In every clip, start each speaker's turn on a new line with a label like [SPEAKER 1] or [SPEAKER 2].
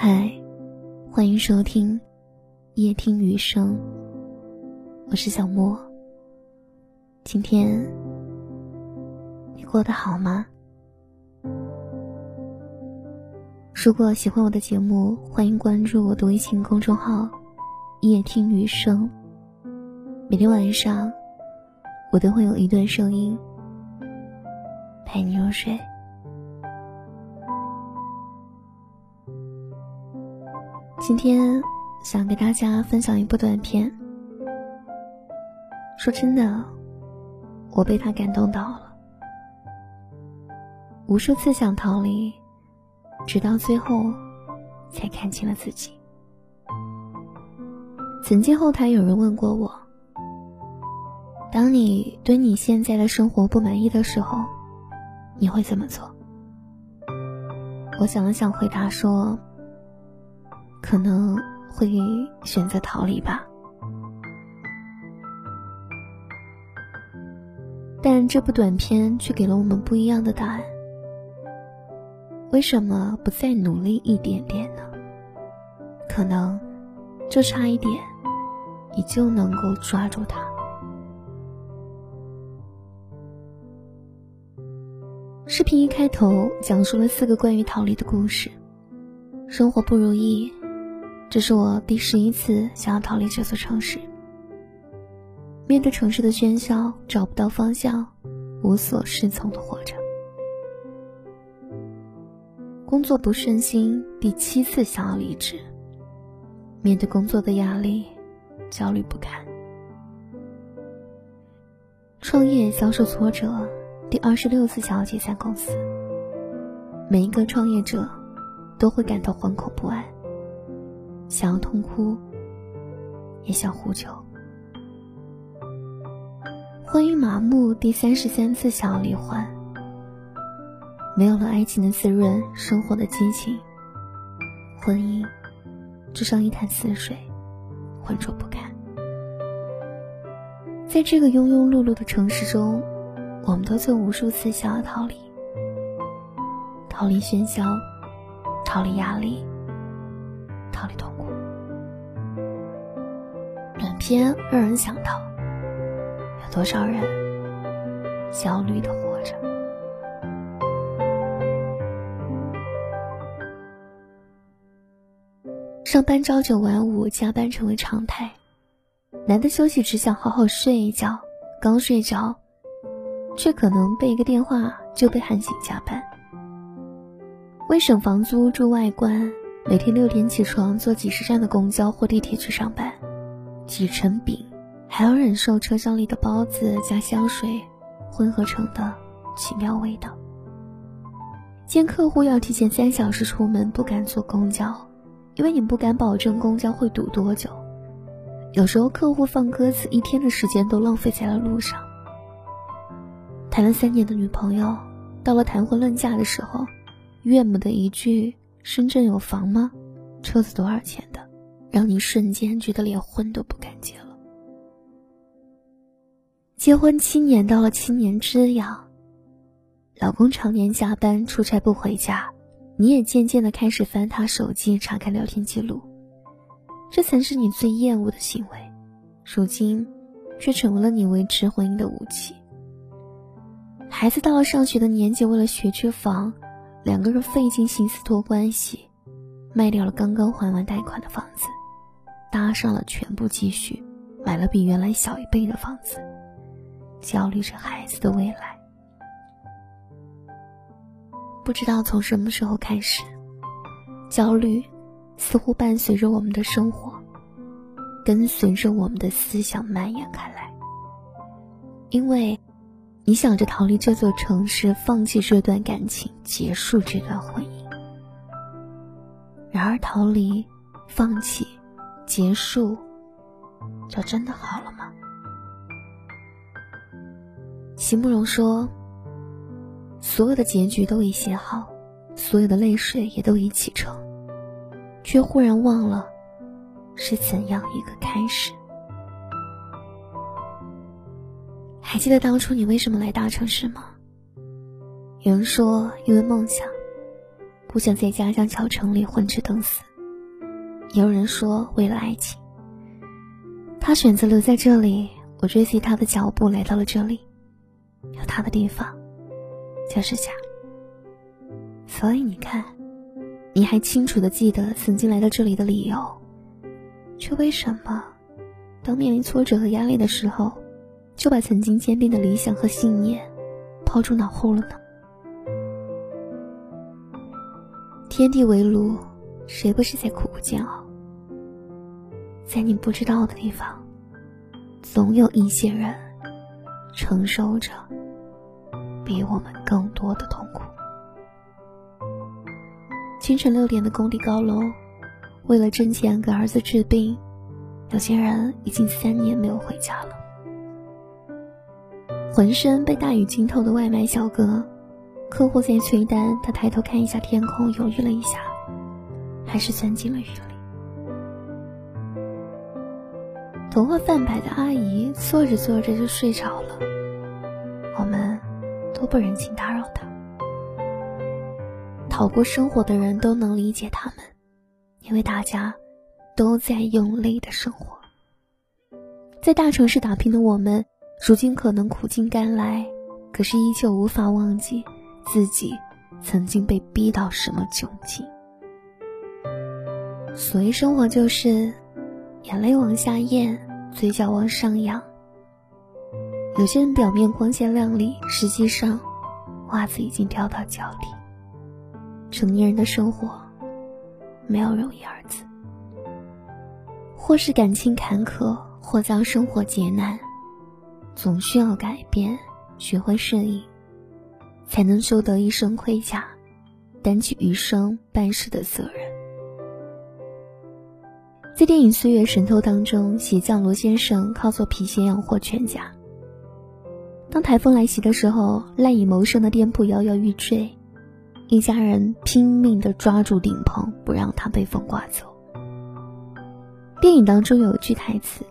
[SPEAKER 1] 嗨，欢迎收听夜听雨声。我是小莫。今天你过得好吗？如果喜欢我的节目，欢迎关注我的微信公众号“夜听雨声”。每天晚上，我都会有一段声音陪你入睡。今天想给大家分享一部短片。说真的，我被他感动到了。无数次想逃离，直到最后，才看清了自己。曾经后台有人问过我：“当你对你现在的生活不满意的时候，你会怎么做？”我想了想，回答说。可能会选择逃离吧，但这部短片却给了我们不一样的答案。为什么不再努力一点点呢？可能就差一点，你就能够抓住它。视频一开头讲述了四个关于逃离的故事，生活不如意。这是我第十一次想要逃离这座城市。面对城市的喧嚣，找不到方向，无所适从的活着。工作不顺心，第七次想要离职。面对工作的压力，焦虑不堪。创业遭受挫折，第二十六次想要解散公司。每一个创业者，都会感到惶恐不安。想要痛哭，也想呼救。婚姻麻木，第三十三次想要离婚。没有了爱情的滋润，生活的激情，婚姻只剩一潭死水，浑浊不堪。在这个庸庸碌碌的城市中，我们都曾无数次想要逃离，逃离喧嚣，逃离压力，逃离痛。偏让人想到，有多少人焦虑的活着？上班朝九晚五，加班成为常态。难得休息，只想好好睡一觉。刚睡着，却可能被一个电话就被喊醒加班。为省房租住外观，每天六点起床，坐几十站的公交或地铁去上班。挤成饼，还要忍受车厢里的包子加香水混合成的奇妙味道。见客户要提前三小时出门，不敢坐公交，因为你不敢保证公交会堵多久。有时候客户放鸽子，一天的时间都浪费在了路上。谈了三年的女朋友，到了谈婚论嫁的时候，岳母的一句“深圳有房吗？车子多少钱的？”让你瞬间觉得连婚都不敢结了。结婚七年，到了七年之痒，老公常年加班出差不回家，你也渐渐的开始翻他手机查看聊天记录，这曾是你最厌恶的行为，如今却成为了你维持婚姻的武器。孩子到了上学的年纪，为了学区房，两个人费尽心思托关系，卖掉了刚刚还完贷款的房子。搭上了全部积蓄，买了比原来小一倍的房子，焦虑着孩子的未来。不知道从什么时候开始，焦虑似乎伴随着我们的生活，跟随着我们的思想蔓延开来。因为，你想着逃离这座城市，放弃这段感情，结束这段婚姻。然而，逃离，放弃。结束，就真的好了吗？席慕容说：“所有的结局都已写好，所有的泪水也都已启程，却忽然忘了，是怎样一个开始。”还记得当初你为什么来大城市吗？有人说，因为梦想，不想在家乡小城里混吃等死。也有人说为了爱情。他选择留在这里，我追随他的脚步来到了这里。有他的地方，就是家。所以你看，你还清楚的记得曾经来到这里的理由，却为什么，当面临挫折和压力的时候，就把曾经坚定的理想和信念抛诸脑后了呢？天地为炉，谁不是在苦苦煎熬？在你不知道的地方，总有一些人承受着比我们更多的痛苦。清晨六点的工地高楼，为了挣钱给儿子治病，有些人已经三年没有回家了。浑身被大雨浸透的外卖小哥，客户在催单，他抬头看一下天空，犹豫了一下，还是钻进了雨头发泛白的阿姨坐着坐着就睡着了，我们都不忍心打扰她。讨过生活的人都能理解他们，因为大家都在用力的生活。在大城市打拼的我们，如今可能苦尽甘来，可是依旧无法忘记自己曾经被逼到什么窘境。所谓生活，就是。眼泪往下咽，嘴角往上扬。有些人表面光鲜亮丽，实际上袜子已经掉到脚底。成年人的生活没有容易二字，或是感情坎坷，或遭生活劫难，总需要改变，学会适应，才能修得一身盔甲，担起余生办事的责任。在电影《岁月神偷》当中，鞋匠罗先生靠做皮鞋养活全家。当台风来袭的时候，赖以谋生的店铺摇摇欲坠，一家人拼命地抓住顶棚，不让它被风刮走。电影当中有一句台词：“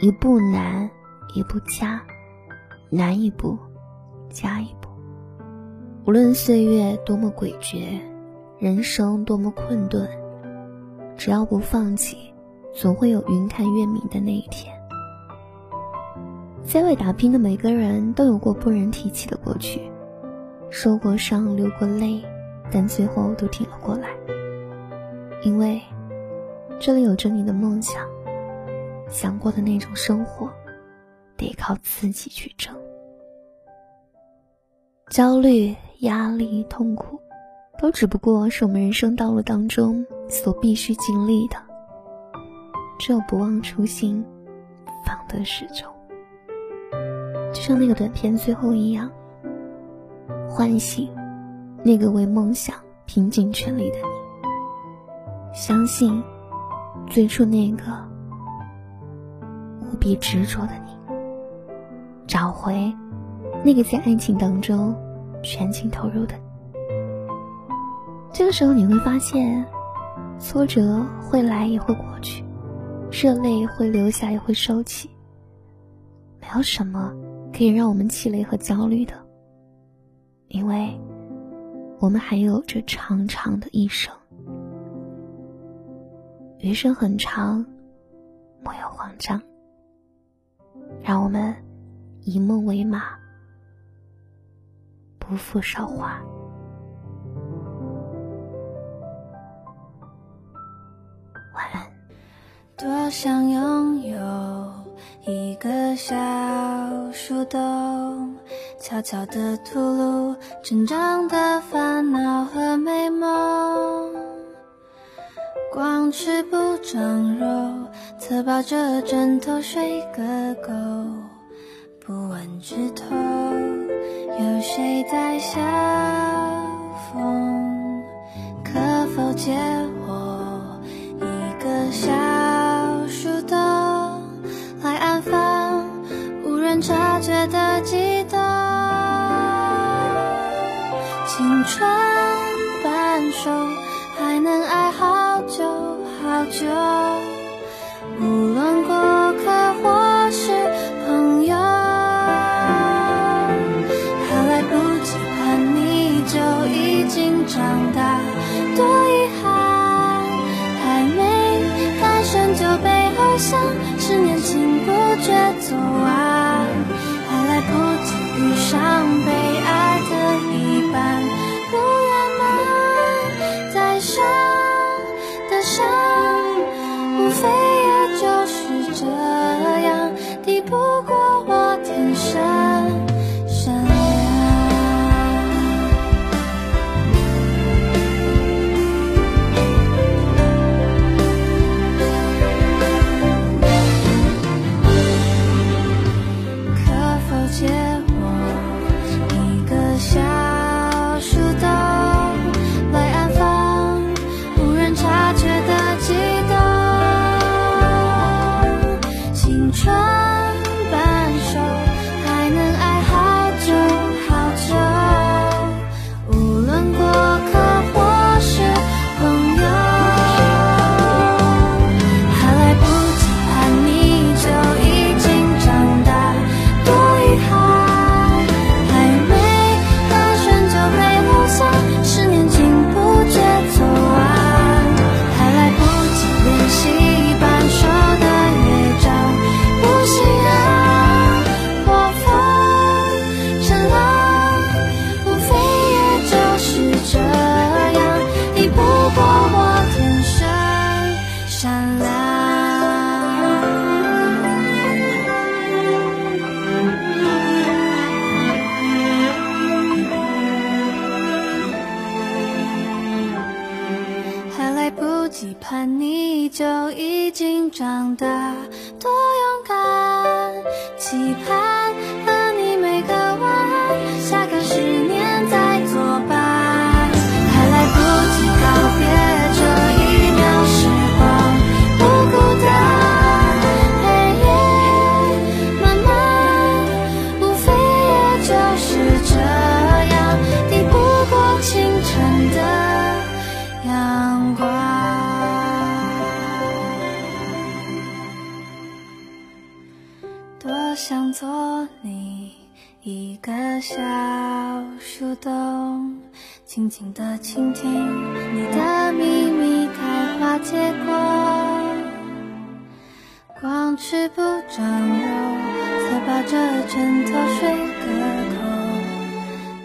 [SPEAKER 1] 一步难，一步加，难一步，加一步。无论岁月多么诡谲，人生多么困顿。”只要不放弃，总会有云开月明的那一天。在外打拼的每个人都有过不忍提起的过去，受过伤，流过泪，但最后都挺了过来。因为这里有着你的梦想，想过的那种生活，得靠自己去争。焦虑、压力、痛苦。都只不过是我们人生道路当中所必须经历的。只有不忘初心，方得始终。就像那个短片最后一样，唤醒那个为梦想拼尽全力的你，相信最初那个无比执着的你，找回那个在爱情当中全情投入的。这个时候你会发现，挫折会来也会过去，热泪会流下也会收起。没有什么可以让我们气馁和焦虑的，因为我们还有着长长的一生。余生很长，莫要慌张。让我们以梦为马，不负韶华。
[SPEAKER 2] 多想拥有一个小树洞，悄悄地吐露成长的烦恼和美梦。光吃不长肉，侧抱着枕头睡个够。不问枝头有谁在笑风，可否借好我想做你一个小树洞静静的倾听你的秘密开花结果光吃不长肉侧抱着枕头睡个够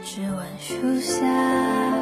[SPEAKER 2] 只闻树下